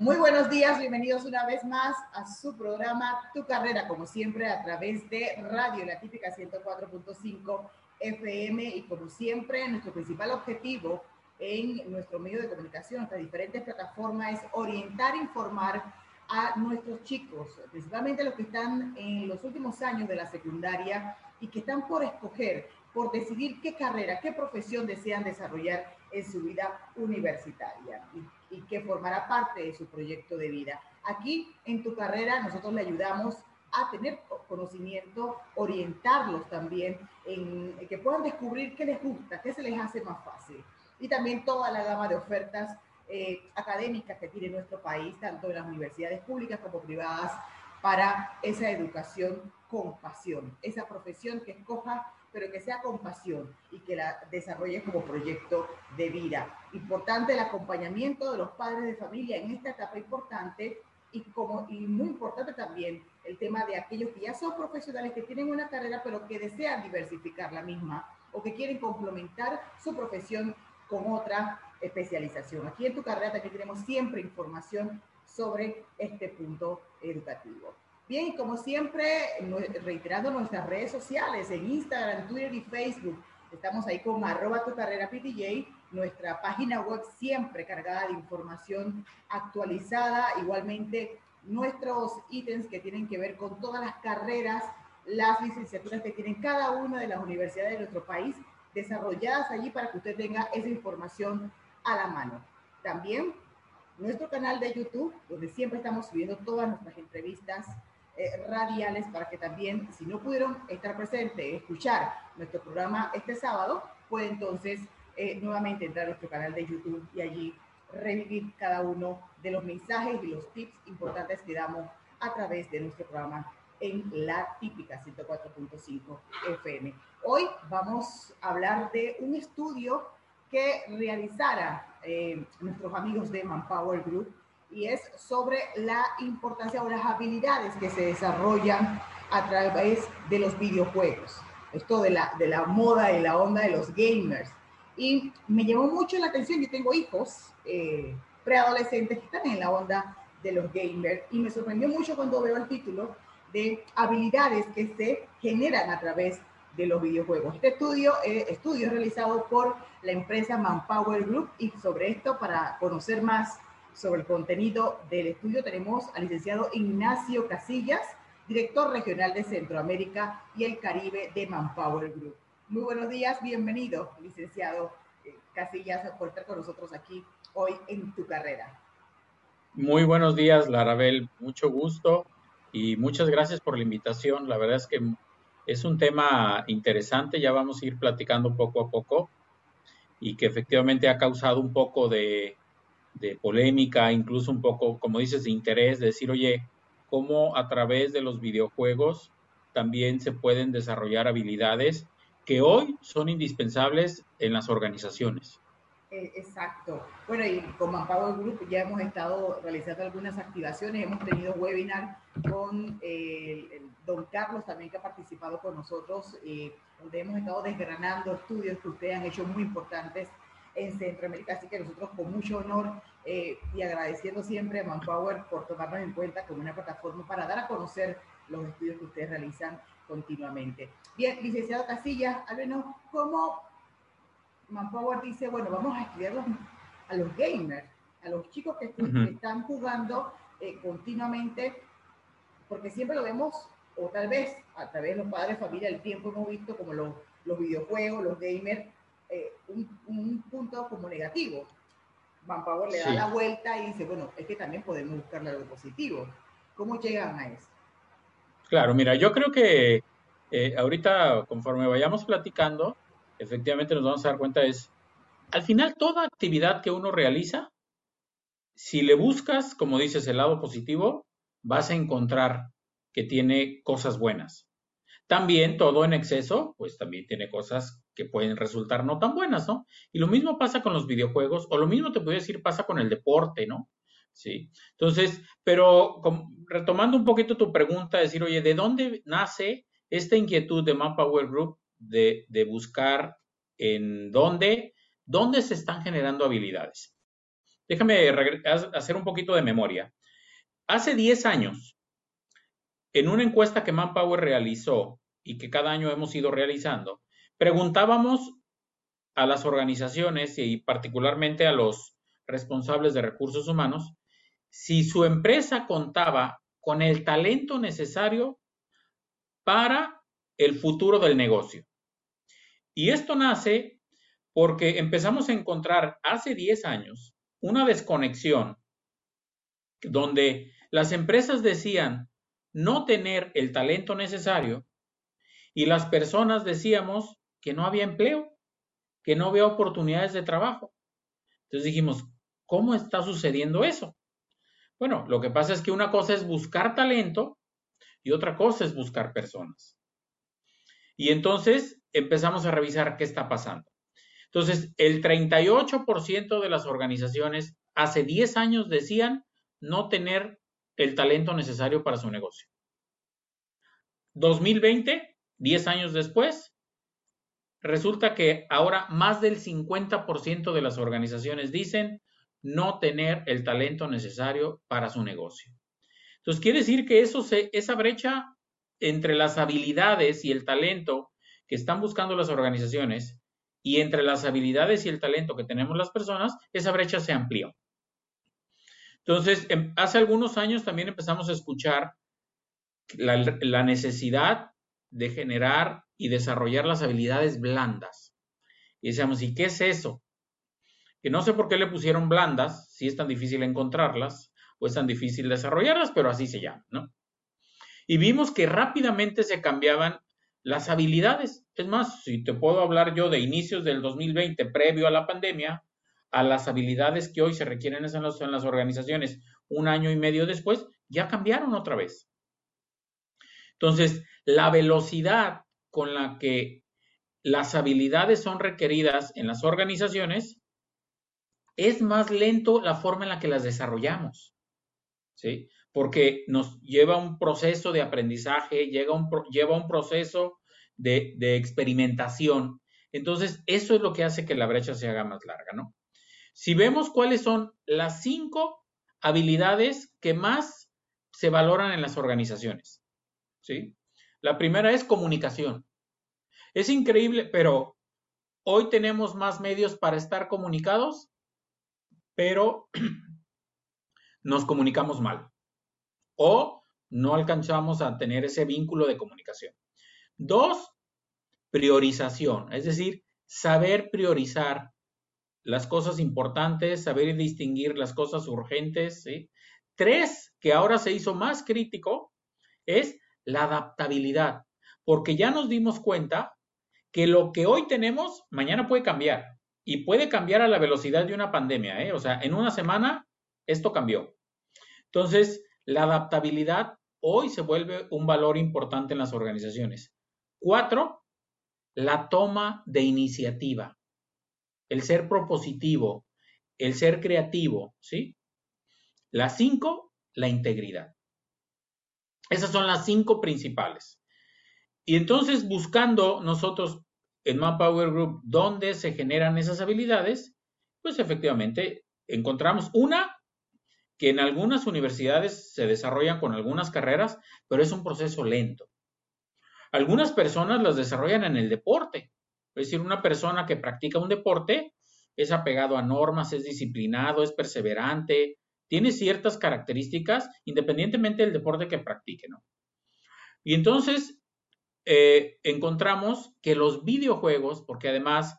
Muy buenos días, bienvenidos una vez más a su programa Tu Carrera, como siempre a través de Radio La Típica 104.5 FM y como siempre nuestro principal objetivo en nuestro medio de comunicación, nuestras diferentes plataformas es orientar, informar a nuestros chicos, principalmente los que están en los últimos años de la secundaria y que están por escoger, por decidir qué carrera, qué profesión desean desarrollar en su vida universitaria que formará parte de su proyecto de vida. Aquí en tu carrera nosotros le ayudamos a tener conocimiento, orientarlos también en, que puedan descubrir qué les gusta, qué se les hace más fácil. Y también toda la gama de ofertas eh, académicas que tiene nuestro país, tanto en las universidades públicas como privadas, para esa educación con pasión, esa profesión que escoja pero que sea con pasión y que la desarrolle como proyecto de vida. Importante el acompañamiento de los padres de familia en esta etapa importante y, como, y muy importante también el tema de aquellos que ya son profesionales, que tienen una carrera, pero que desean diversificar la misma o que quieren complementar su profesión con otra especialización. Aquí en tu carrera también tenemos siempre información sobre este punto educativo. Bien, y como siempre, reiterando nuestras redes sociales en Instagram, Twitter y Facebook, estamos ahí con arroba tu carrera PTJ, nuestra página web siempre cargada de información actualizada, igualmente nuestros ítems que tienen que ver con todas las carreras, las licenciaturas que tienen cada una de las universidades de nuestro país, desarrolladas allí para que usted tenga esa información a la mano. También nuestro canal de YouTube, donde siempre estamos subiendo todas nuestras entrevistas eh, radiales para que también, si no pudieron estar presentes, escuchar nuestro programa este sábado, puede entonces eh, nuevamente entrar a nuestro canal de YouTube y allí revivir cada uno de los mensajes y los tips importantes que damos a través de nuestro programa en la típica 104.5 FM. Hoy vamos a hablar de un estudio que realizara eh, nuestros amigos de Manpower Group y es sobre la importancia o las habilidades que se desarrollan a través de los videojuegos. Esto de la, de la moda y la onda de los gamers. Y me llamó mucho la atención, yo tengo hijos eh, preadolescentes que están en la onda de los gamers y me sorprendió mucho cuando veo el título de habilidades que se generan a través de los videojuegos. Este estudio, eh, estudio es realizado por la empresa Manpower Group y sobre esto, para conocer más sobre el contenido del estudio tenemos al licenciado Ignacio Casillas, director regional de Centroamérica y el Caribe de Manpower Group. Muy buenos días, bienvenido, licenciado eh, Casillas, por estar con nosotros aquí hoy en tu carrera. Muy buenos días, Larabel, mucho gusto y muchas gracias por la invitación. La verdad es que es un tema interesante, ya vamos a ir platicando poco a poco y que efectivamente ha causado un poco de de polémica, incluso un poco, como dices, de interés, de decir, oye, cómo a través de los videojuegos también se pueden desarrollar habilidades que hoy son indispensables en las organizaciones. Eh, exacto. Bueno, y con Manpower Group ya hemos estado realizando algunas activaciones, hemos tenido webinar con eh, don Carlos también que ha participado con nosotros, eh, donde hemos estado desgranando estudios que ustedes han hecho muy importantes en Centroamérica. Así que nosotros con mucho honor eh, y agradeciendo siempre a Manpower por tomarnos en cuenta como una plataforma para dar a conocer los estudios que ustedes realizan continuamente. Bien, licenciado Casillas, háblenos cómo Manpower dice, bueno, vamos a estudiar a los gamers, a los chicos que, están jugando eh, continuamente, porque siempre lo vemos, o tal vez a través de los padres de familia del tiempo hemos visto como los, los videojuegos, los gamers, un, punto como negativo. Manpower le da la vuelta y dice, bueno, es que también podemos buscarle algo positivo. ¿Cómo llegan a eso? Claro, mira, yo creo que eh, ahorita conforme vayamos platicando, efectivamente nos vamos a dar cuenta es al final toda actividad que uno realiza, si le buscas, como dices, el lado positivo, vas a encontrar que tiene cosas buenas. También todo en exceso, pues también tiene cosas que pueden resultar no tan buenas, ¿no? Y lo mismo pasa con los videojuegos, o lo mismo te puedo decir pasa con el deporte, ¿no? Sí. Entonces, pero retomando un poquito tu pregunta, decir, oye, ¿de dónde nace esta inquietud de Manpower Group de, de buscar en dónde, dónde se están generando habilidades? Déjame hacer un poquito de memoria. Hace 10 años, en una encuesta que Manpower realizó y que cada año hemos ido realizando, preguntábamos a las organizaciones y particularmente a los responsables de recursos humanos si su empresa contaba con el talento necesario para el futuro del negocio. Y esto nace porque empezamos a encontrar hace 10 años una desconexión donde las empresas decían no tener el talento necesario y las personas decíamos que no había empleo, que no había oportunidades de trabajo. Entonces dijimos, ¿cómo está sucediendo eso? Bueno, lo que pasa es que una cosa es buscar talento y otra cosa es buscar personas. Y entonces empezamos a revisar qué está pasando. Entonces, el 38% de las organizaciones hace 10 años decían no tener el talento necesario para su negocio. 2020, 10 años después, resulta que ahora más del 50% de las organizaciones dicen no tener el talento necesario para su negocio. Entonces, quiere decir que eso esa brecha entre las habilidades y el talento que están buscando las organizaciones y entre las habilidades y el talento que tenemos las personas, esa brecha se amplió. Entonces, em, hace algunos años también empezamos a escuchar la necesidad de generar y desarrollar las habilidades blandas. Y decíamos, ¿y qué es eso? Que no sé por qué le pusieron blandas, si es tan difícil encontrarlas o es tan difícil desarrollarlas, pero así se llama, ¿no? Y vimos que rápidamente se cambiaban las habilidades. Es más, si te puedo hablar yo de inicios del 2020, previo a la pandemia, a las habilidades que hoy se requieren en las, en las organizaciones un año y medio después, ya cambiaron otra vez. Entonces, la velocidad con la que las habilidades son requeridas en las organizaciones es más lento la forma en la que las desarrollamos. ¿Sí? Porque nos lleva un proceso de aprendizaje, llega un, lleva un proceso de, de experimentación. Entonces, eso es lo que hace que la brecha se haga más larga, ¿no? Si vemos cuáles son las cinco habilidades que más se valoran en las organizaciones, ¿sí? La primera es comunicación. Es increíble, pero hoy tenemos más medios para estar comunicados, pero nos comunicamos mal o no alcanzamos a tener ese vínculo de comunicación. Dos, priorización, es decir, saber priorizar las cosas importantes, saber distinguir las cosas urgentes. Tres, que ahora se hizo más crítico, es la adaptabilidad, porque ya nos dimos cuenta que lo que hoy tenemos, mañana puede cambiar y puede cambiar a la velocidad de una pandemia. ¿eh? O sea, en una semana esto cambió. Entonces, la adaptabilidad hoy se vuelve un valor importante en las organizaciones. Cuatro, la toma de iniciativa el ser propositivo, el ser creativo, ¿sí? Las cinco, la integridad. Esas son las cinco principales. Y entonces buscando nosotros en Manpower Group dónde se generan esas habilidades, pues efectivamente encontramos una que en algunas universidades se desarrollan con algunas carreras, pero es un proceso lento. Algunas personas las desarrollan en el deporte, es decir, una persona que practica un deporte es apegado a normas, es disciplinado, es perseverante, tiene ciertas características independientemente del deporte que practique. Y entonces eh, encontramos que los videojuegos, porque además,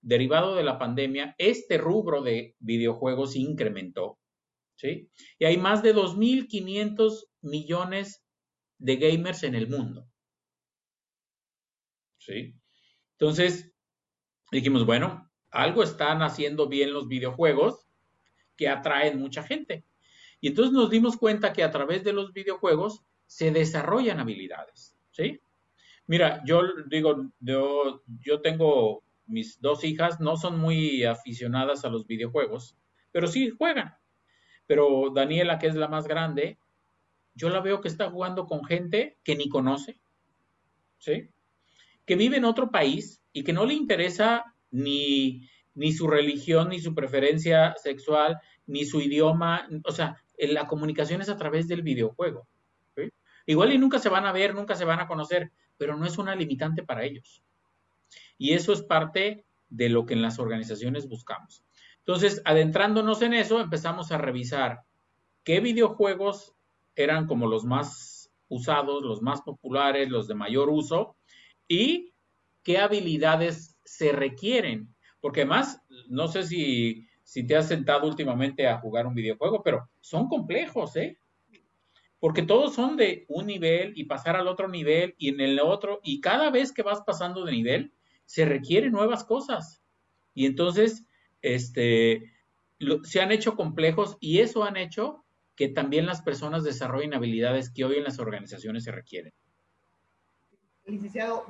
derivado de la pandemia, este rubro de videojuegos incrementó, ¿sí? Y hay más de 2.500 millones de gamers en el mundo, ¿sí? Entonces, dijimos, bueno, algo están haciendo bien los videojuegos que atraen mucha gente. Y entonces nos dimos cuenta que a través de los videojuegos se desarrollan habilidades, ¿sí? Mira, yo digo, yo, yo tengo mis dos hijas, no son muy aficionadas a los videojuegos, pero sí juegan. Pero Daniela, que es la más grande, yo la veo que está jugando con gente que ni conoce, ¿sí? Que vive en otro país y que no le interesa ni, ni su religión, ni su preferencia sexual, ni su idioma, o sea, la comunicación es a través del videojuego. Igual y nunca se van a ver, nunca se van a conocer, pero no es una limitante para ellos. Y eso es parte de lo que en las organizaciones buscamos. Entonces, adentrándonos en eso, empezamos a revisar qué videojuegos eran como los más usados, los más populares, los de mayor uso, y qué habilidades se requieren. Porque además, no sé si, si te has sentado últimamente a jugar un videojuego, pero son complejos, ¿eh? porque todos son de un nivel y pasar al otro nivel y en el otro, y cada vez que vas pasando de nivel, se requieren nuevas cosas. Y entonces, este, se han hecho complejos y eso han hecho que también las personas desarrollen habilidades que hoy en las organizaciones se requieren. Licenciado,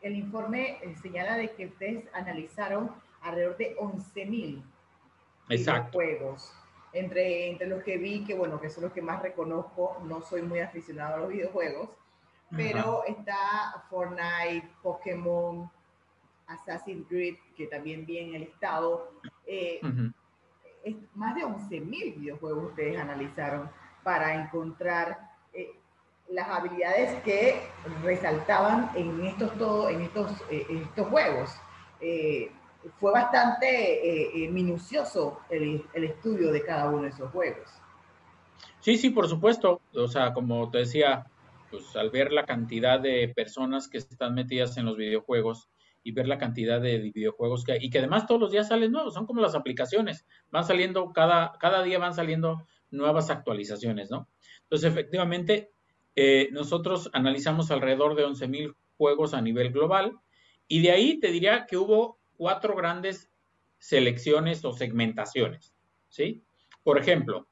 el informe eh, señala de que ustedes analizaron alrededor de 11.000 juegos entre, entre los que vi, que bueno, que son los que más reconozco, no soy muy aficionado a los videojuegos, pero está Fortnite, Pokémon, Assassin's Creed, que también vi en el estado. Eh, es más de 11.000 videojuegos ustedes analizaron para encontrar eh, las habilidades que resaltaban en estos, todo, en estos, eh, en estos juegos fue bastante eh, eh, minucioso el, estudio de cada uno de esos juegos. Sí, sí, por supuesto. O sea, como te decía, pues al ver la cantidad de personas que están metidas en los videojuegos y ver la cantidad de videojuegos que hay, y que además todos los días salen nuevos, son como las aplicaciones, van saliendo, cada, cada día van saliendo nuevas actualizaciones, ¿no? Entonces, efectivamente, eh, nosotros analizamos alrededor de 11.000 juegos a nivel global y de ahí te diría que hubo cuatro grandes selecciones o segmentaciones, ¿sí? Por ejemplo,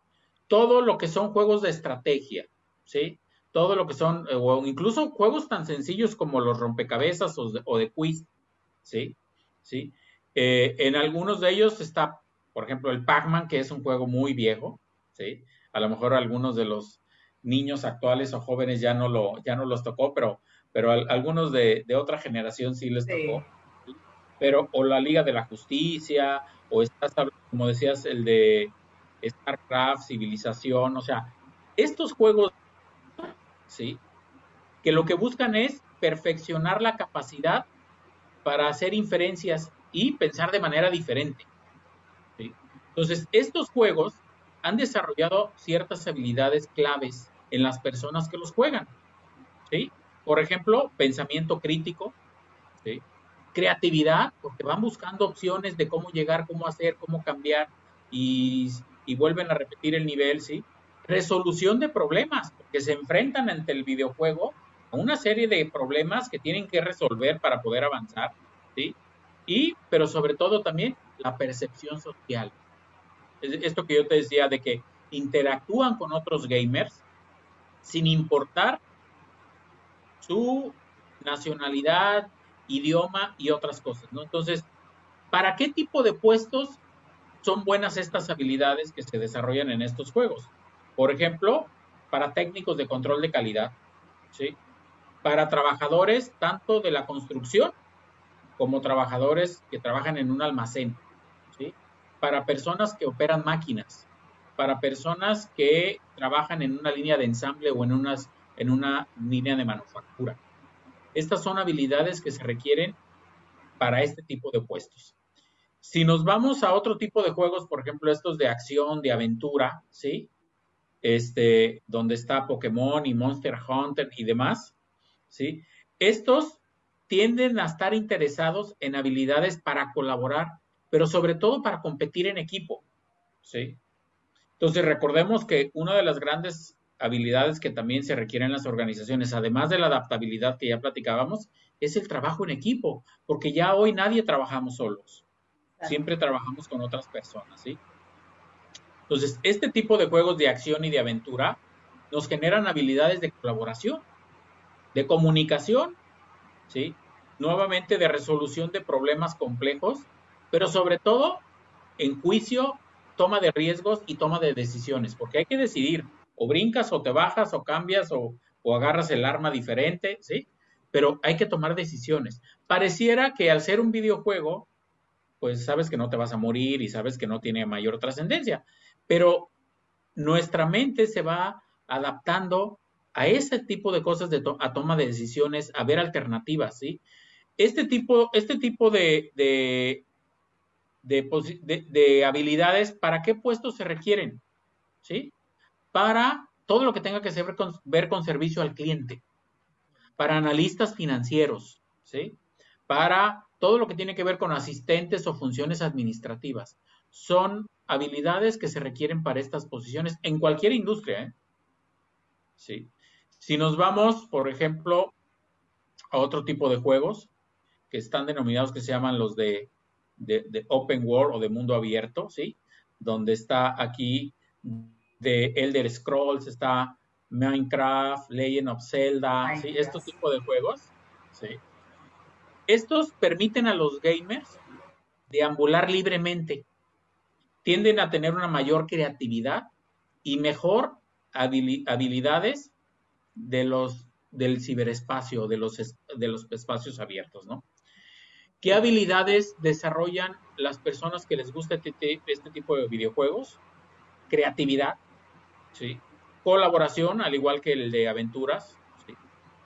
todo lo que son juegos de estrategia, ¿sí? Todo lo que son, eh, o incluso juegos tan sencillos como los rompecabezas o de, quiz, ¿sí? ¿Sí? Eh, en algunos de ellos está, por ejemplo, el Pac-Man, que es un juego muy viejo, ¿sí? A lo mejor algunos de los niños actuales o jóvenes ya no, lo, ya no los tocó, pero, pero algunos de, otra generación sí les tocó pero o la Liga de la Justicia, o estás, como decías, el de StarCraft, Civilización, o sea, estos juegos, ¿sí? Que lo que buscan es perfeccionar la capacidad para hacer inferencias y pensar de manera diferente. ¿sí? Entonces, estos juegos han desarrollado ciertas habilidades claves en las personas que los juegan. ¿sí? Por ejemplo, pensamiento crítico, ¿sí? Creatividad, porque van buscando opciones de cómo llegar, cómo hacer, cómo cambiar y, vuelven a repetir el nivel, ¿sí? Resolución de problemas, porque se enfrentan ante el videojuego a una serie de problemas que tienen que resolver para poder avanzar, ¿sí? Y, pero sobre todo también la percepción social. Esto que yo te decía de que interactúan con otros gamers sin importar su nacionalidad, idioma y otras cosas, ¿no? Entonces, ¿para qué tipo de puestos son buenas estas habilidades que se desarrollan en estos juegos? Por ejemplo, para técnicos de control de calidad, ¿sí? Para trabajadores tanto de la construcción como trabajadores que trabajan en un almacén, ¿sí? Para personas que operan máquinas, para personas que trabajan en una línea de ensamble o en, unas, en una línea de manufactura. Estas son habilidades que se requieren para este tipo de puestos. Si nos vamos a otro tipo de juegos, por ejemplo, estos de acción, de aventura, ¿sí? Este, donde está Pokémon y Monster Hunter y demás, ¿sí? Estos tienden a estar interesados en habilidades para colaborar, pero sobre todo para competir en equipo, ¿sí? Entonces, recordemos que una de las grandes habilidades que también se requieren en las organizaciones, además de la adaptabilidad que ya platicábamos, es el trabajo en equipo, porque ya hoy nadie trabajamos solos. siempre trabajamos con otras personas, ¿sí? Entonces, este tipo de juegos de acción y de aventura nos generan habilidades de colaboración, de comunicación, ¿sí? Nuevamente de resolución de problemas complejos, pero sobre todo en juicio, toma de riesgos y toma de decisiones, porque hay que decidir, o brincas o te bajas o cambias o, agarras el arma diferente, ¿sí? Pero hay que tomar decisiones. Pareciera que al ser un videojuego, pues sabes que no te vas a morir y sabes que no tiene mayor trascendencia, pero nuestra mente se va adaptando a ese tipo de cosas de a toma de decisiones, a ver alternativas, ¿sí? Este tipo, este tipo de, de, de, habilidades, ¿para qué puestos se requieren? ¿Sí? Para todo lo que tenga que ver con, ver con servicio al cliente, para analistas financieros, ¿sí? Para todo lo que tiene que ver con asistentes o funciones administrativas. Son habilidades que se requieren para estas posiciones en cualquier industria, ¿eh? ¿sí? Si nos vamos, por ejemplo, a otro tipo de juegos que están denominados que se llaman los de, Open World o de mundo abierto, ¿sí? Donde está aquí de Elder Scrolls, está Minecraft, Legend of Zelda, ¿sí? Estos tipos de juegos, ¿sí? Estos permiten a los gamers deambular libremente, tienden a tener una mayor creatividad y mejor habilidades de los, del ciberespacio, de los, de los espacios abiertos, ¿no? ¿Qué habilidades desarrollan las personas que les gusta este, este tipo de videojuegos? Creatividad, ¿sí? colaboración, al igual que el de aventuras,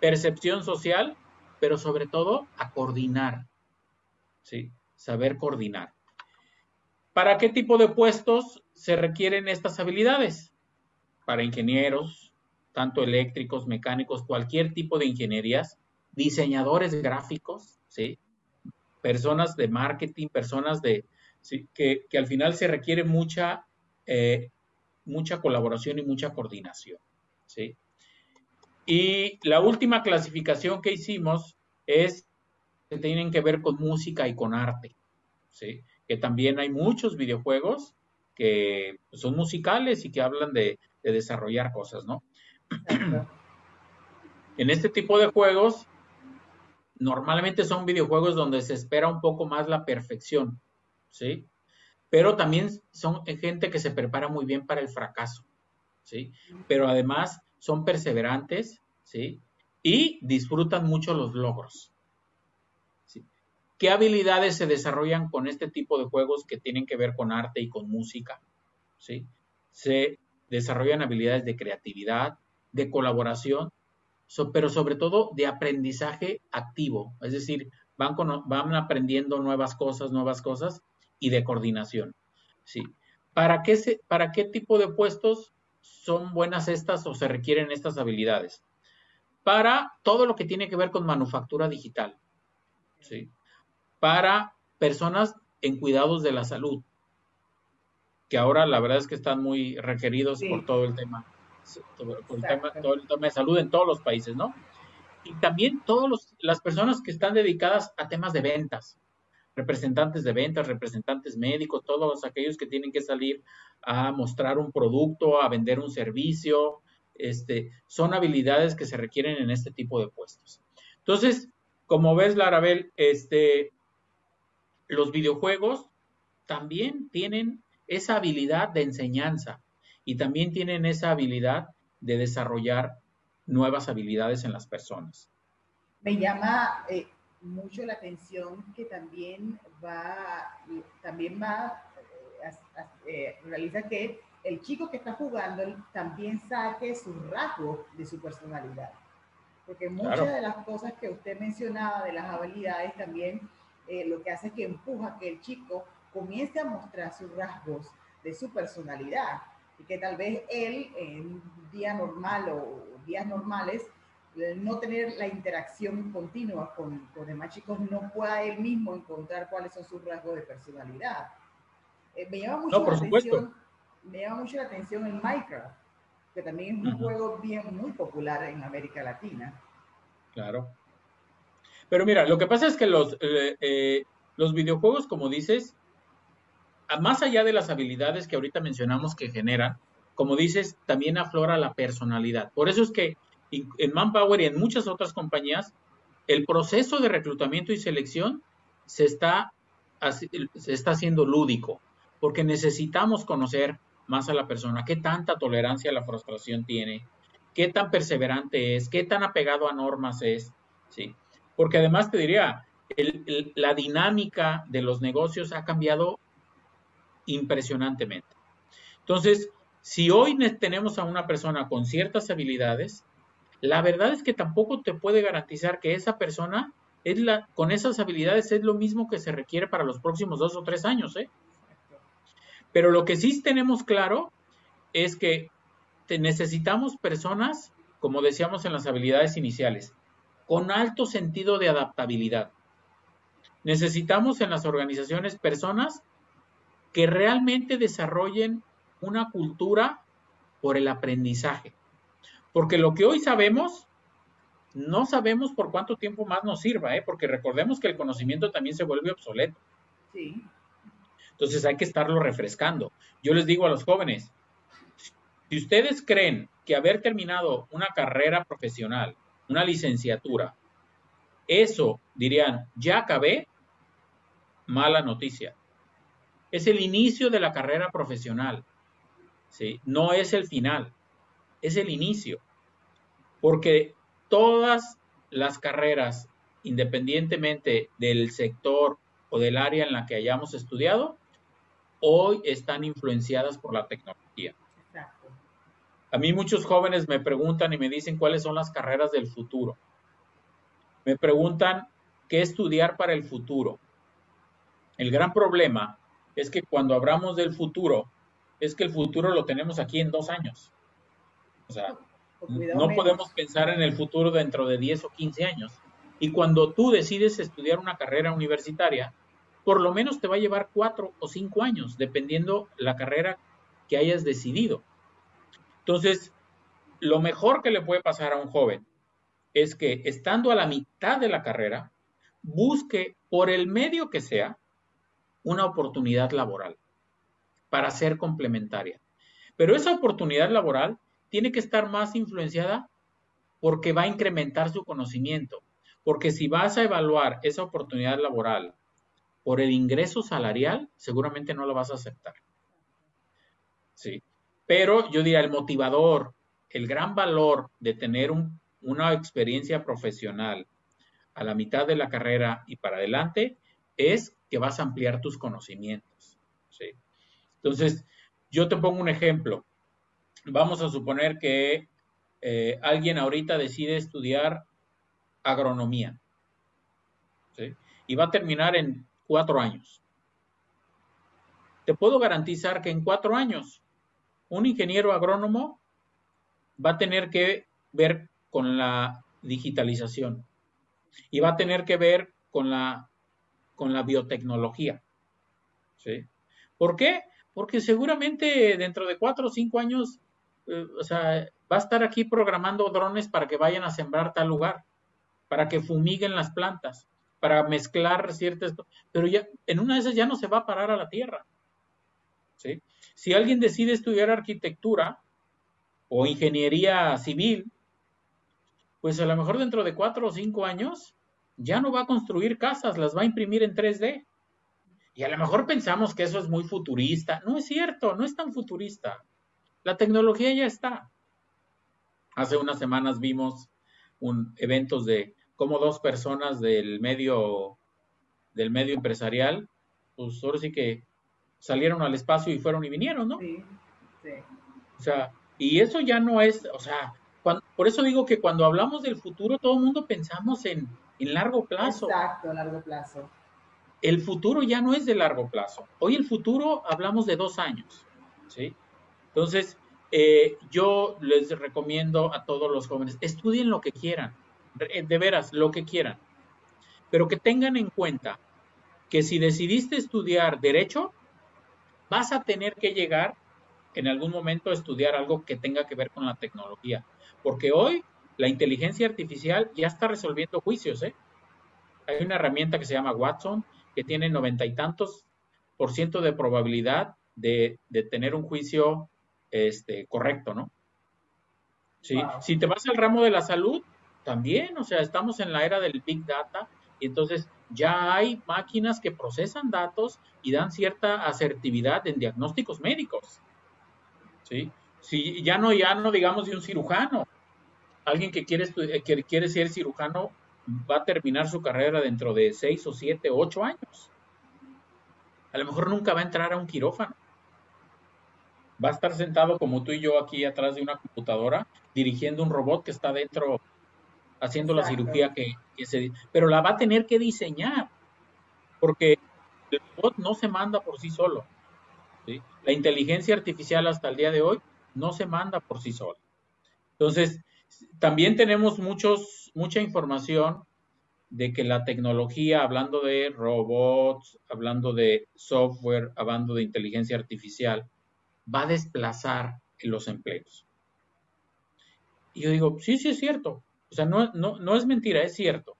percepción social, pero sobre todo a coordinar, ¿sí? saber coordinar. ¿Para qué tipo de puestos se requieren estas habilidades? para ingenieros, tanto eléctricos, mecánicos, cualquier tipo de ingenierías, diseñadores gráficos, ¿sí? personas de marketing, personas de, que, al final se requiere mucha, eh, mucha colaboración y mucha coordinación. ¿sí? Y la última clasificación que hicimos es que tienen que ver con música y con arte, ¿sí? que también hay muchos videojuegos que son musicales y que hablan de, de desarrollar cosas, ¿no? En este tipo de juegos, normalmente son videojuegos donde se espera un poco más la perfección, ¿sí? Pero también son gente que se prepara muy bien para el fracaso, ¿sí? Pero además son perseverantes, ¿sí? Y disfrutan mucho los logros. ¿Qué habilidades se desarrollan con este tipo de juegos que tienen que ver con arte y con música? ¿sí? Se desarrollan habilidades de creatividad, de colaboración, pero sobre todo de aprendizaje activo, es decir, van, van aprendiendo nuevas cosas, nuevas cosas y de coordinación. ¿sí? ¿Para, qué se, ¿Para qué tipo de puestos son buenas estas o se requieren estas habilidades? Para todo lo que tiene que ver con manufactura digital, ¿sí? para personas en cuidados de la salud, que ahora la verdad es que están muy requeridos por todo el tema, por el tema, todo el tema de salud en todos los países, ¿no? Y también todas las personas que están dedicadas a temas de ventas, representantes de ventas, representantes médicos, todos aquellos que tienen que salir a mostrar un producto, a vender un servicio, este, son habilidades que se requieren en este tipo de puestos. Entonces, como ves, Larabel, este, los videojuegos también tienen esa habilidad de enseñanza y también tienen esa habilidad de desarrollar nuevas habilidades en las personas. Me llama eh, mucho la atención que también va, también va, eh, eh, realiza que el chico que está jugando también saque sus rasgos de su personalidad. Porque muchas de las cosas que usted mencionaba de las habilidades también lo que hace es que empuja que el chico comience a mostrar sus rasgos de su personalidad y que tal vez él en un día normal o días normales no tener la interacción continua con los demás chicos no pueda él mismo encontrar cuáles son sus rasgos de personalidad. Eh, me llama mucho la atención, me llama mucho la atención el Minecraft, que también es un juego bien muy popular en América Latina. Claro. Pero mira, lo que pasa es que los, eh, eh, los videojuegos, como dices, más allá de las habilidades que ahorita mencionamos que generan, como dices, también aflora la personalidad. Por eso es que en Manpower y en muchas otras compañías, el proceso de reclutamiento y selección se está, se está haciendo lúdico, porque necesitamos conocer más a la persona, qué tanta tolerancia a la frustración tiene, qué tan perseverante es, qué tan apegado a normas es, ¿sí? Porque además te diría, la dinámica de los negocios ha cambiado impresionantemente. Entonces, si hoy tenemos a una persona con ciertas habilidades, la verdad es que tampoco te puede garantizar que esa persona con esas habilidades es lo mismo que se requiere para los próximos dos o tres años, ¿eh? Pero lo que sí tenemos claro es que necesitamos personas, como decíamos en las habilidades iniciales, con alto sentido de adaptabilidad. Necesitamos en las organizaciones personas que realmente desarrollen una cultura por el aprendizaje. Porque lo que hoy sabemos, no sabemos por cuánto tiempo más nos sirva, ¿eh? porque recordemos que el conocimiento también se vuelve obsoleto. Sí. Entonces hay que estarlo refrescando. Yo les digo a los jóvenes, si ustedes creen que haber terminado una carrera profesional, una licenciatura, eso dirían, ya acabé, mala noticia. Es el inicio de la carrera profesional, ¿sí? no es el final, es el inicio. Porque todas las carreras, independientemente del sector o del área en la que hayamos estudiado, hoy están influenciadas por la tecnología. A mí muchos jóvenes me preguntan y me dicen cuáles son las carreras del futuro. Me preguntan qué estudiar para el futuro. El gran problema es que cuando hablamos del futuro, es que el futuro lo tenemos aquí en dos años. O sea, no podemos pensar en el futuro dentro de 10 o 15 años. Y cuando tú decides estudiar una carrera universitaria, por lo menos te va a llevar cuatro o cinco años, dependiendo la carrera que hayas decidido. Entonces, lo mejor que le puede pasar a un joven es que estando a la mitad de la carrera, busque por el medio que sea una oportunidad laboral para ser complementaria. Pero esa oportunidad laboral tiene que estar más influenciada porque va a incrementar su conocimiento. Porque si vas a evaluar esa oportunidad laboral por el ingreso salarial, seguramente no lo vas a aceptar. Sí. Pero yo diría, el motivador, el gran valor de tener una experiencia profesional a la mitad de la carrera y para adelante es que vas a ampliar tus conocimientos. ¿sí? Entonces, yo te pongo un ejemplo. Vamos a suponer que eh, alguien ahorita decide estudiar agronomía. Y va a terminar en cuatro años. Te puedo garantizar que en cuatro años un ingeniero agrónomo va a tener que ver con la digitalización y va a tener que ver con la, con la biotecnología. ¿sí? ¿Por qué? Porque seguramente dentro de cuatro o cinco años, eh, o sea, va a estar aquí programando drones para que vayan a sembrar tal lugar, para que fumiguen las plantas, para mezclar ciertas, pero ya en una de esas ya no se va a parar a la tierra. ¿sí? Si alguien decide estudiar arquitectura o ingeniería civil, pues a lo mejor dentro de cuatro o cinco años ya no va a construir casas, las va a imprimir en 3D. Y a lo mejor pensamos que eso es muy futurista. No es cierto, no es tan futurista. La tecnología ya está. Hace unas semanas vimos un, eventos de como dos personas del medio, del medio empresarial, pues ahora sí que salieron al espacio y fueron y vinieron, ¿no? Sí, sí. O sea, y eso ya no es, o sea, por eso digo que cuando hablamos del futuro, todo el mundo pensamos en, en largo plazo. Exacto, largo plazo. El futuro ya no es de largo plazo. Hoy el futuro hablamos de dos años, ¿sí? Entonces, eh, yo les recomiendo a todos los jóvenes, estudien lo que quieran, de veras, lo que quieran, pero que tengan en cuenta que si decidiste estudiar derecho, vas a tener que llegar en algún momento a estudiar algo que tenga que ver con la tecnología, porque hoy la inteligencia artificial ya está resolviendo juicios, ¿eh? Hay una herramienta que se llama Watson, que tiene noventa y tantos de probabilidad de, tener un juicio este, correcto, ¿no? Sí. Si te vas al ramo de la salud, también, o sea, estamos en la era del Big Data y entonces ya hay máquinas que procesan datos y dan cierta asertividad en diagnósticos médicos. ¿Sí? Si ya no, ya no digamos de un cirujano, alguien que quiere, eh, que quiere ser cirujano va a terminar su carrera dentro de seis o siete o ocho años. A lo mejor nunca va a entrar a un quirófano. Va a estar sentado como tú y yo aquí atrás de una computadora dirigiendo un robot que está dentro haciendo la cirugía que, se... Pero la va a tener que diseñar, porque el robot no se manda por sí solo. La inteligencia artificial hasta el día de hoy no se manda por sí sola. Entonces, también tenemos muchos, mucha información de que la tecnología, hablando de robots, hablando de software, hablando de inteligencia artificial, va a desplazar los empleos. Y yo digo, sí, sí es cierto. O sea, no, no, no es mentira, es cierto.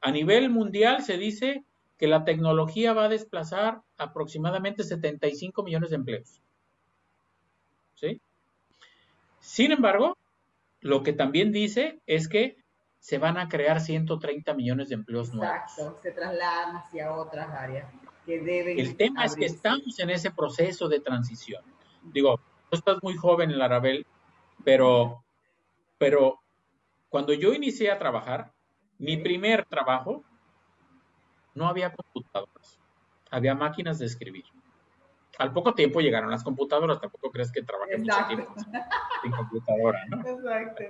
A nivel mundial se dice que la tecnología va a desplazar aproximadamente 75 millones de empleos. ¿Sí? Sin embargo, lo que también dice es que se van a crear 130 millones de empleos nuevos. Exacto, se trasladan hacia otras áreas que deben. El tema es que estamos en ese proceso de transición. Digo, tú estás muy joven, en Larabel, pero, pero cuando yo inicié a trabajar, mi primer trabajo, no había computadoras, había máquinas de escribir. Al poco tiempo llegaron las computadoras, tampoco crees que trabajé mucho tiempo sin computadora, ¿no? Exacto.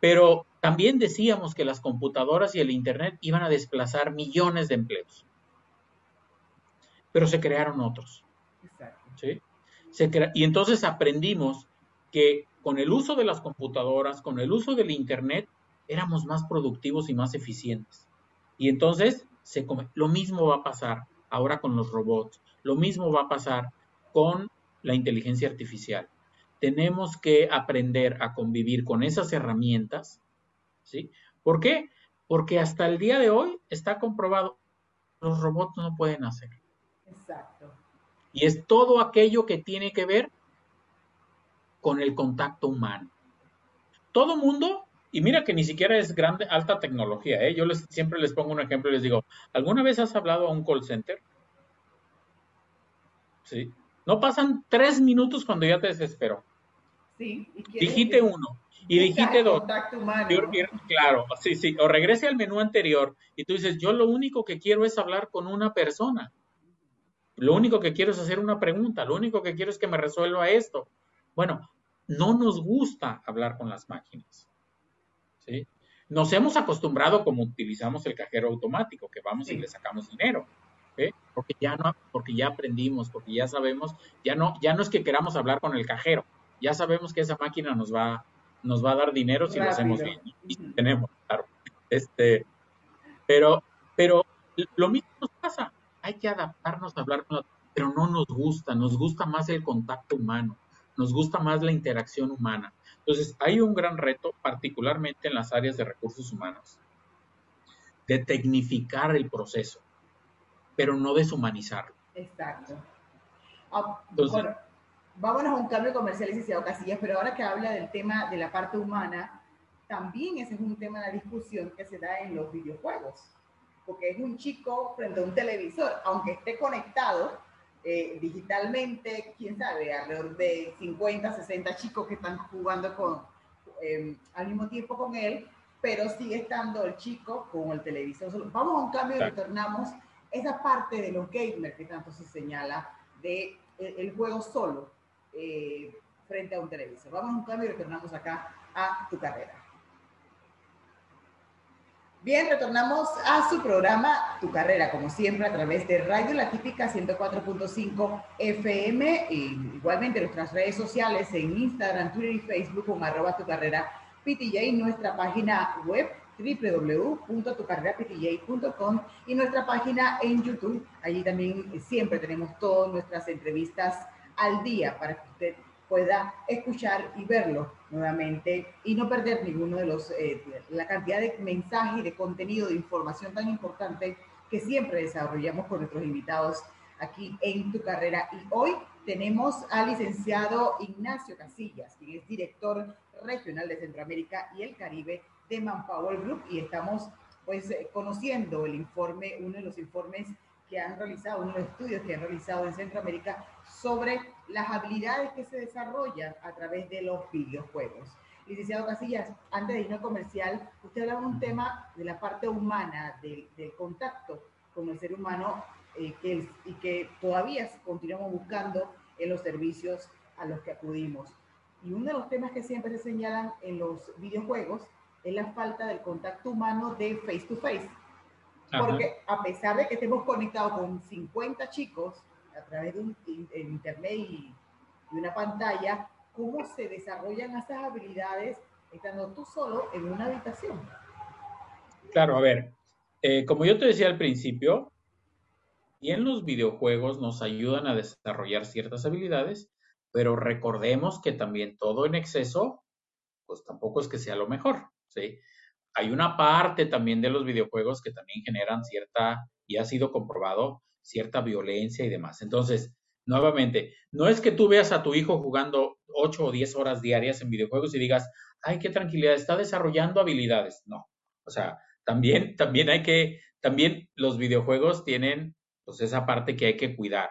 Pero también decíamos que las computadoras y el Internet iban a desplazar millones de empleos. Pero se crearon otros. Exacto. ¿sí? Y entonces aprendimos que con el uso de las computadoras, con el uso del Internet, éramos más productivos y más eficientes. Y entonces se lo mismo va a pasar ahora con los robots, lo mismo va a pasar con la inteligencia artificial. Tenemos que aprender a convivir con esas herramientas, ¿sí? ¿Por qué? Porque hasta el día de hoy está comprobado, los robots no pueden hacer. Exacto. Y es todo aquello que tiene que ver con el contacto humano. Todo mundo, y mira que ni siquiera es grande, alta tecnología, ¿eh? yo les, siempre les pongo un ejemplo y les digo, ¿alguna vez has hablado a un call center? Sí. No pasan tres minutos cuando ya te desesperó. Sí. Dijiste uno y dijiste dos. Humano. claro, sí, sí. O regrese al menú anterior y tú dices, yo lo único que quiero es hablar con una persona. Lo único que quiero es hacer una pregunta. Lo único que quiero es que me resuelva esto. Bueno, no nos gusta hablar con las máquinas. ¿sí? Nos hemos acostumbrado como utilizamos el cajero automático, que vamos y le sacamos dinero. Porque ya no, porque ya aprendimos, porque ya sabemos, ya no, ya no es que queramos hablar con el cajero, ya sabemos que esa máquina nos va, nos va a dar dinero si lo hacemos bien. Y tenemos, claro. Este, pero, pero lo mismo nos pasa. Hay que adaptarnos a hablar con la, pero no nos gusta, nos gusta más el contacto humano nos gusta más la interacción humana. Entonces, hay un gran reto, particularmente en las áreas de recursos humanos, de tecnificar el proceso, pero no deshumanizarlo. Exacto. Ah, vámonos a un cambio comercial, licenciado Casillas, pero ahora que habla del tema de la parte humana, también ese es un tema de la discusión que se da en los videojuegos, porque es un chico frente a un televisor, aunque esté conectado, eh, digitalmente, quién sabe, alrededor de 50, 60 chicos que están jugando con, em, al mismo tiempo con él, pero sigue estando el chico con el televisor. Vamos a un cambio y retornamos esa parte de los gamers que tanto se señala de eh, el, juego solo eh, frente a un televisor. Vamos a un cambio y retornamos acá a tu carrera. Bien, retornamos a su programa Tu Carrera, como siempre, a través de Radio La Típica 104.5 FM y igualmente nuestras redes sociales en Instagram, Twitter y Facebook con arroba Tu Carrera PTJ, nuestra página web www.tucarreraptj.com y nuestra página en YouTube. Allí también siempre tenemos todas nuestras entrevistas al día para que usted pueda escuchar y verlo nuevamente y no perder ninguno de los, eh, la cantidad de mensajes, de contenido, de información tan importante que siempre desarrollamos con nuestros invitados aquí en tu carrera. Y hoy tenemos al licenciado Ignacio Casillas, quien es director regional de Centroamérica y el Caribe de Manpower Group y estamos pues eh, conociendo el informe, uno de los informes que han realizado, uno de los estudios que han realizado en Centroamérica sobre las habilidades que se desarrollan a través de los videojuegos. Licenciado Casillas, antes de irnos comercial, usted hablaba de un tema de la parte humana, del, contacto con el ser humano eh, que, y que todavía continuamos buscando en los servicios a los que acudimos. Y uno de los temas que siempre se señalan en los videojuegos es la falta del contacto humano de face to face. Porque a pesar de que estemos conectados con 50 chicos través de un internet y, una pantalla, ¿cómo se desarrollan esas habilidades estando tú solo en una habitación? Claro, a ver, eh, como yo te decía al principio, y en los videojuegos nos ayudan a desarrollar ciertas habilidades, pero recordemos que también todo en exceso, pues tampoco es que sea lo mejor, ¿sí? Hay una parte también de los videojuegos que también generan cierta, y ha sido comprobado, cierta violencia y demás. Entonces, nuevamente, no es que tú veas a tu hijo jugando 8 o 10 horas diarias en videojuegos y digas, ay, qué tranquilidad, está desarrollando habilidades. No, o sea, también, también hay que, también los videojuegos tienen pues esa parte que hay que cuidar.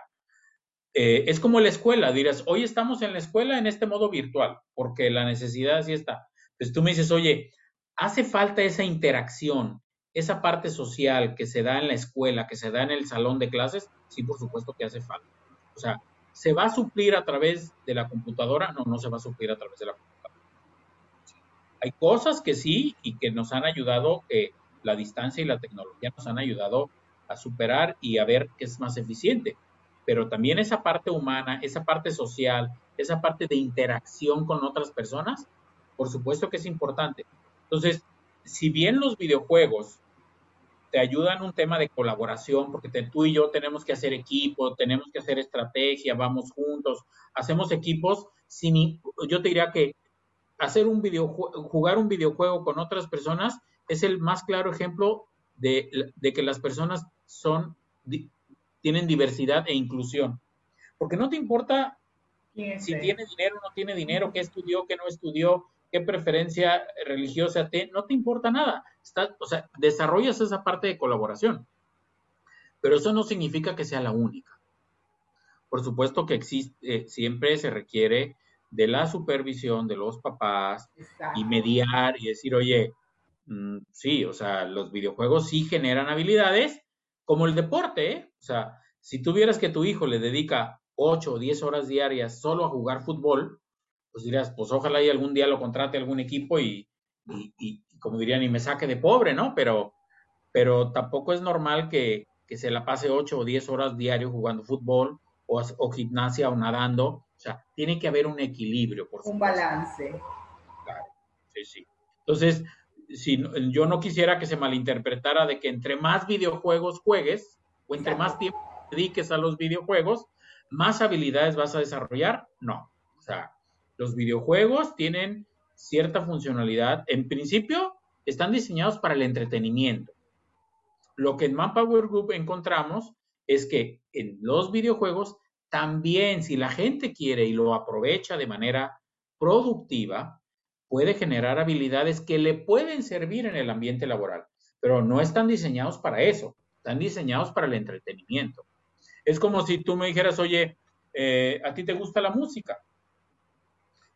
Eh, es como la escuela, dirás, hoy estamos en la escuela en este modo virtual, porque la necesidad así está. Pues tú me dices, oye, hace falta esa interacción, esa parte social que se da en la escuela, que se da en el salón de clases, sí, por supuesto que hace falta. O sea, ¿se va a suplir a través de la computadora? No, no se va a suplir a través de la computadora. Hay cosas que sí y que nos han ayudado, que la distancia y la tecnología nos han ayudado a superar y a ver qué es más eficiente. Pero también esa parte humana, esa parte social, esa parte de interacción con otras personas, por supuesto que es importante. Entonces, si bien los videojuegos te ayudan un tema de colaboración, porque tú y yo tenemos que hacer equipo, tenemos que hacer estrategia, vamos juntos, hacemos equipos, sin, yo te diría que hacer un videojuego, jugar un videojuego con otras personas es el más claro ejemplo de, de que las personas son, tienen diversidad e inclusión. Porque no te importa si tiene dinero o no tiene dinero, qué estudió, qué no estudió, qué preferencia religiosa te, no te importa nada. Está, o sea, desarrollas esa parte de colaboración. Pero eso no significa que sea la única. Por supuesto que existe, eh, siempre se requiere de la supervisión de los papás y mediar y decir, oye, mm, sí, o sea, los videojuegos sí generan habilidades, como el deporte, ¿eh? O sea, si tuvieras que tu hijo le dedica 8 o 10 horas diarias solo a jugar fútbol, pues dirías, pues ojalá y algún día lo contrate algún equipo y, y, como dirían, y me saque de pobre, ¿no? Pero, pero tampoco es normal que, que se la pase 8 o 10 horas diario jugando fútbol o, o, gimnasia o nadando. O sea, tiene que haber un equilibrio, por supuesto. Un balance. Claro, sí, sí. Entonces, si, yo no quisiera que se malinterpretara de que entre más videojuegos juegues o entre más tiempo dediques a los videojuegos, más habilidades vas a desarrollar. No. O sea, los videojuegos tienen cierta funcionalidad. En principio, están diseñados para el entretenimiento. Lo que en Manpower Group encontramos es que en los videojuegos también, si la gente quiere y lo aprovecha de manera productiva, puede generar habilidades que le pueden servir en el ambiente laboral, pero no están diseñados para eso, están diseñados para el entretenimiento. Es como si tú me dijeras, oye, eh, a ti te gusta la música,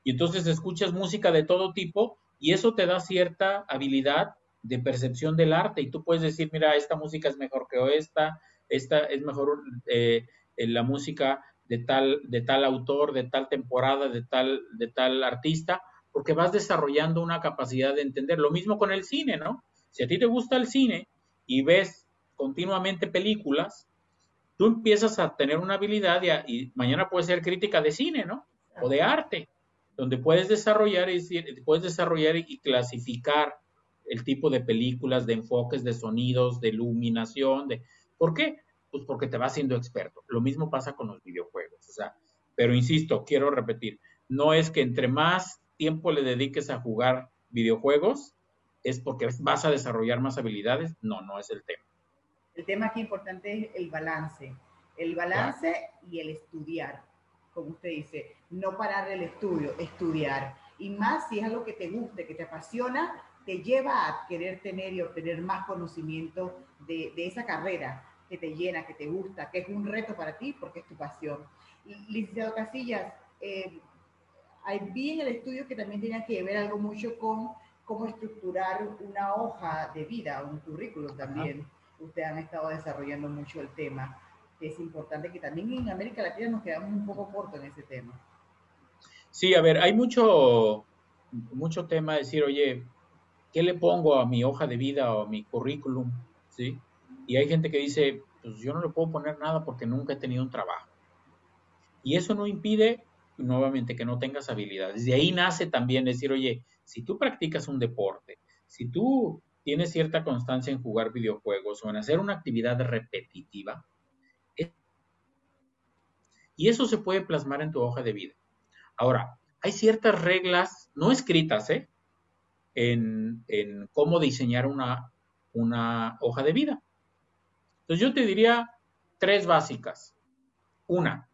y entonces escuchas música de todo tipo y eso te da cierta habilidad de percepción del arte y tú puedes decir, mira, esta música es mejor que esta, esta es mejor eh, la música de tal, de tal autor, de tal temporada, de tal, de tal artista, porque vas desarrollando una capacidad de entender. Lo mismo con el cine, ¿no? Si a ti te gusta el cine y ves continuamente películas, tú empiezas a tener una habilidad y, y mañana puedes ser crítica de cine, ¿no? O de arte, donde puedes desarrollar y, puedes desarrollar y clasificar el tipo de películas, de enfoques, de sonidos, de iluminación, de ¿por qué? Pues porque te vas siendo experto. Lo mismo pasa con los videojuegos, o sea, pero insisto, quiero repetir, no es que entre más tiempo le dediques a jugar videojuegos, es porque vas a desarrollar más habilidades. No, no es el tema. El tema aquí importante es el balance. El balance y el estudiar, como usted dice, no parar el estudio, estudiar. Y más si es algo que te guste, que te apasiona, te lleva a querer tener y obtener más conocimiento de, de esa carrera que te llena, que te gusta, que es un reto para ti porque es tu pasión. Licenciado Casillas, eh, vi en el estudio que también tenía que ver algo mucho con cómo estructurar una hoja de vida, un currículum también. Ustedes han estado desarrollando mucho el tema. Es importante que también en América Latina nos quedamos un poco cortos en ese tema. Sí, a ver, hay mucho, mucho tema de decir, oye, ¿qué le pongo a mi hoja de vida o a mi currículum? ¿Sí? Y hay gente que dice, pues yo no le puedo poner nada porque nunca he tenido un trabajo. Y eso no impide, nuevamente, que no tengas habilidades. De ahí nace también decir, oye, si tú practicas un deporte, si tú tienes cierta constancia en jugar videojuegos o en hacer una actividad repetitiva, y eso se puede plasmar en tu hoja de vida. Ahora, hay ciertas reglas no escritas ¿eh? en, cómo diseñar una, una hoja de vida. Entonces yo te diría tres básicas. Una,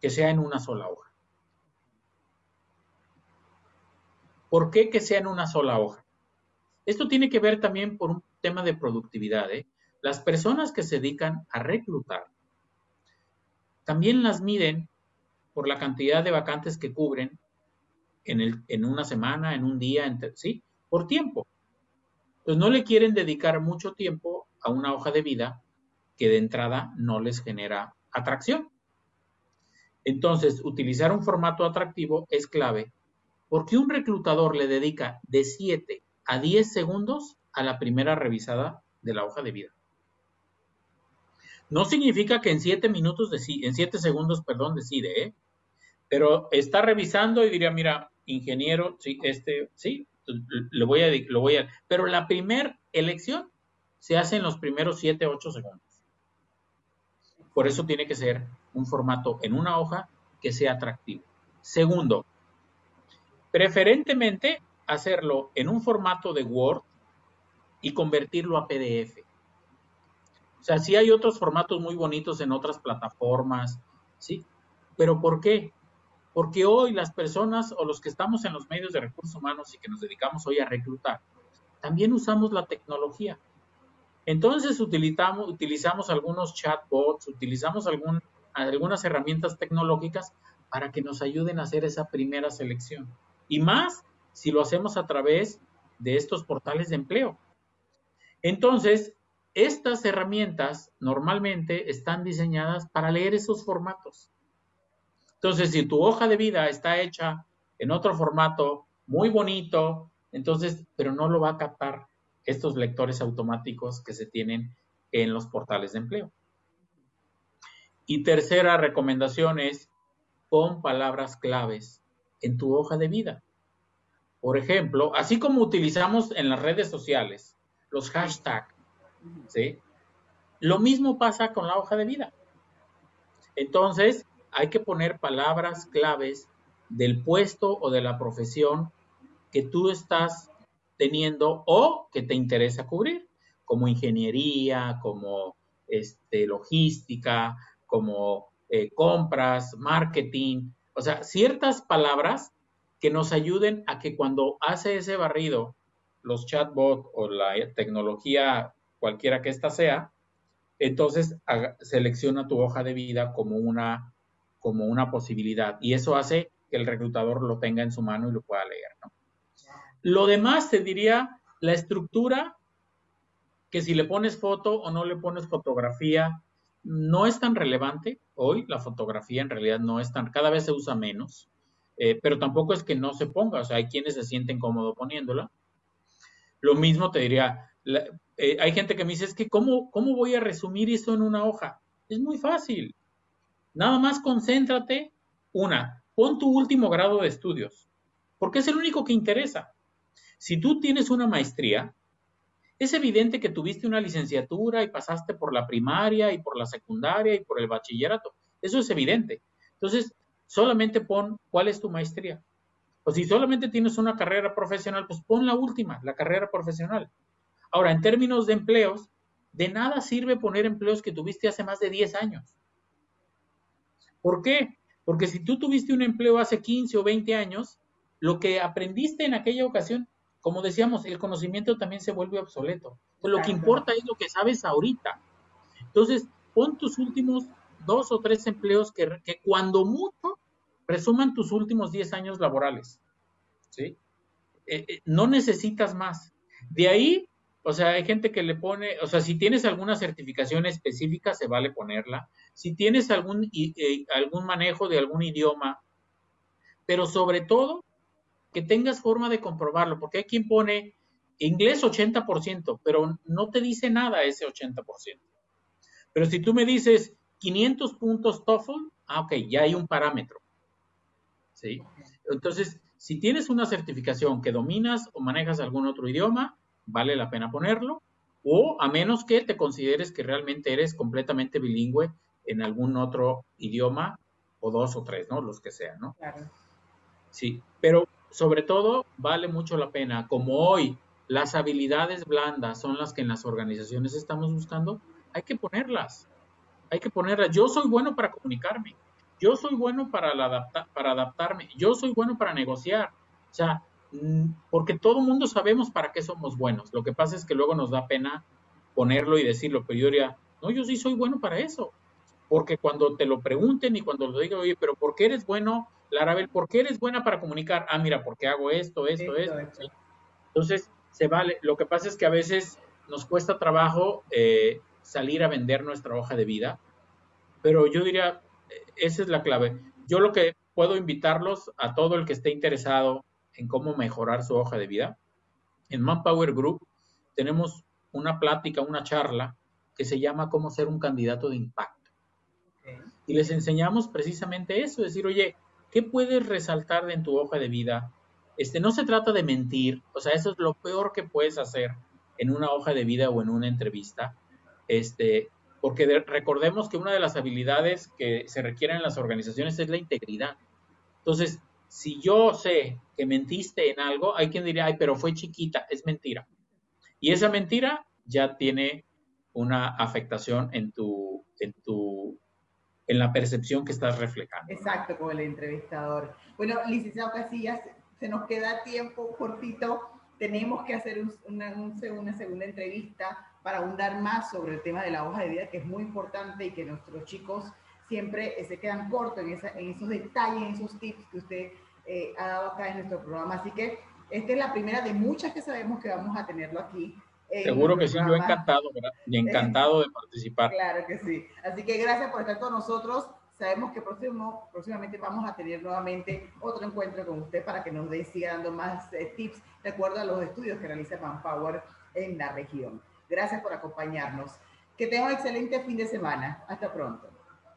que sea en una sola hoja. ¿Por qué que sea en una sola hoja? Esto tiene que ver también por un tema de productividad. ¿eh? Las personas que se dedican a reclutar también las miden por la cantidad de vacantes que cubren en, el, en una semana, en un día, ¿sí? Por tiempo. Entonces no le quieren dedicar mucho tiempo a una hoja de vida que de entrada no les genera atracción. Entonces, utilizar un formato atractivo es clave porque un reclutador le dedica de 7 a 10 segundos a la primera revisada de la hoja de vida. No significa que en 7 minutos, en 7 segundos, perdón, decide, ¿eh? Pero está revisando y diría, mira, ingeniero, sí, este, sí, le voy a, lo voy a, pero la primera elección se hace en los primeros 7, 8 segundos. Por eso tiene que ser un formato en una hoja que sea atractivo. Segundo, preferentemente hacerlo en un formato de Word y convertirlo a PDF. O sea, sí hay otros formatos muy bonitos en otras plataformas, ¿sí? Pero ¿por qué? Porque hoy las personas o los que estamos en los medios de recursos humanos y que nos dedicamos hoy a reclutar, también usamos la tecnología. Entonces utilizamos, utilizamos algunos chatbots, utilizamos algunas herramientas tecnológicas para que nos ayuden a hacer esa primera selección. Y más si lo hacemos a través de estos portales de empleo. Entonces, estas herramientas normalmente están diseñadas para leer esos formatos. Entonces, si tu hoja de vida está hecha en otro formato muy bonito, entonces, pero no lo va a captar estos lectores automáticos que se tienen en los portales de empleo. Y tercera recomendación es pon palabras claves en tu hoja de vida. Por ejemplo, así como utilizamos en las redes sociales los hashtags, ¿sí? Lo mismo pasa con la hoja de vida. Entonces, hay que poner palabras claves del puesto o de la profesión que tú estás teniendo o que te interesa cubrir, como ingeniería, como este, logística, como eh, compras, marketing, o sea, ciertas palabras que nos ayuden a que cuando hace ese barrido los chatbots o la tecnología, cualquiera que ésta sea, entonces selecciona tu hoja de vida como una, como una posibilidad. Y eso hace que el reclutador lo tenga en su mano y lo pueda leer. Lo demás te diría la estructura, que si le pones foto o no le pones fotografía, no es tan relevante. Hoy la fotografía en realidad no es tan, cada vez se usa menos, eh, pero tampoco es que no se ponga, o sea, hay quienes se sienten cómodos poniéndola. Lo mismo te diría, eh, hay gente que me dice, es que ¿cómo, ¿cómo voy a resumir eso en una hoja? Es muy fácil. Nada más concéntrate, una, pon tu último grado de estudios, porque es el único que interesa. Si tú tienes una maestría, es evidente que tuviste una licenciatura y pasaste por la primaria y por la secundaria y por el bachillerato. Eso es evidente. Entonces, solamente pon cuál es tu maestría. O si solamente tienes una carrera profesional, pues pon la última, la carrera profesional. Ahora, en términos de empleos, de nada sirve poner empleos que tuviste hace más de 10 años. ¿Por qué? Porque si tú tuviste un empleo hace 15 o 20 años, lo que aprendiste en aquella ocasión, como decíamos, el conocimiento también se vuelve obsoleto. lo que importa es lo que sabes ahorita. Entonces, pon tus últimos dos o tres empleos que, que cuando mucho resuman tus últimos 10 años laborales. ¿sí? Eh, eh, no necesitas más. De ahí, o sea, hay gente que le pone, o sea, si tienes alguna certificación específica, se vale ponerla. Si tienes algún, eh, algún manejo de algún idioma, pero sobre todo, que tengas forma de comprobarlo, porque hay quien pone inglés 80%, pero no te dice nada ese 80%. Pero si tú me dices 500 puntos TOEFL, ah, ok, ya hay un parámetro. ¿Sí? Entonces, si tienes una certificación que dominas o manejas algún otro idioma, vale la pena ponerlo, o a menos que te consideres que realmente eres completamente bilingüe en algún otro idioma, o dos o tres, ¿no? Los que sean, ¿no? Claro. Sí, pero sobre todo vale mucho la pena, como hoy las habilidades blandas son las que en las organizaciones estamos buscando, hay que ponerlas, hay que ponerlas. Yo soy bueno para comunicarme, yo soy bueno para, para adaptarme, yo soy bueno para negociar. O sea, porque todo mundo sabemos para qué somos buenos. Lo que pasa es que luego nos da pena ponerlo y decirlo, pero yo diría, no, yo sí soy bueno para eso. Porque cuando te lo pregunten y cuando lo digan, oye, pero ¿por qué eres bueno, Larabel? ¿Por qué eres buena para comunicar? Ah, mira, porque hago esto, esto, esto. Entonces, se vale. Lo que pasa es que a veces nos cuesta trabajo eh, salir a vender nuestra hoja de vida, pero yo diría, esa es la clave. Yo lo que puedo invitarlos a todo el que esté interesado en cómo mejorar su hoja de vida. En Manpower Group tenemos una plática, una charla que se llama cómo ser un candidato de impacto. Y les enseñamos precisamente eso, decir, oye, ¿qué puedes resaltar en tu hoja de vida? Este, no se trata de mentir, o sea, eso es lo peor que puedes hacer en una hoja de vida o en una entrevista. Este, porque recordemos que una de las habilidades que se requieren en las organizaciones es la integridad. Entonces, si yo sé que mentiste en algo, hay quien diría, ay, pero fue chiquita, es mentira. Y esa mentira ya tiene una afectación en tu, en tu, en la percepción que estás reflejando. Exacto, como el entrevistador. Bueno, licenciado Casillas, se nos queda tiempo cortito. Tenemos que hacer una, una segunda entrevista para ahondar más sobre el tema de la hoja de vida, que es muy importante y que nuestros chicos siempre se quedan cortos en, en esos detalles, en esos tips que usted eh, ha dado acá en nuestro programa. Así que esta es la primera de muchas que sabemos que vamos a tenerlo aquí. Seguro que sí, yo encantado, ¿verdad? Y encantado de participar. Claro que sí. Así que gracias por estar con nosotros. Sabemos que próximo, próximamente vamos a tener nuevamente otro encuentro con usted para que nos dé, siga dando más eh, tips de acuerdo a los estudios que realiza Manpower en la región. Gracias por acompañarnos. Que tenga un excelente fin de semana. Hasta pronto.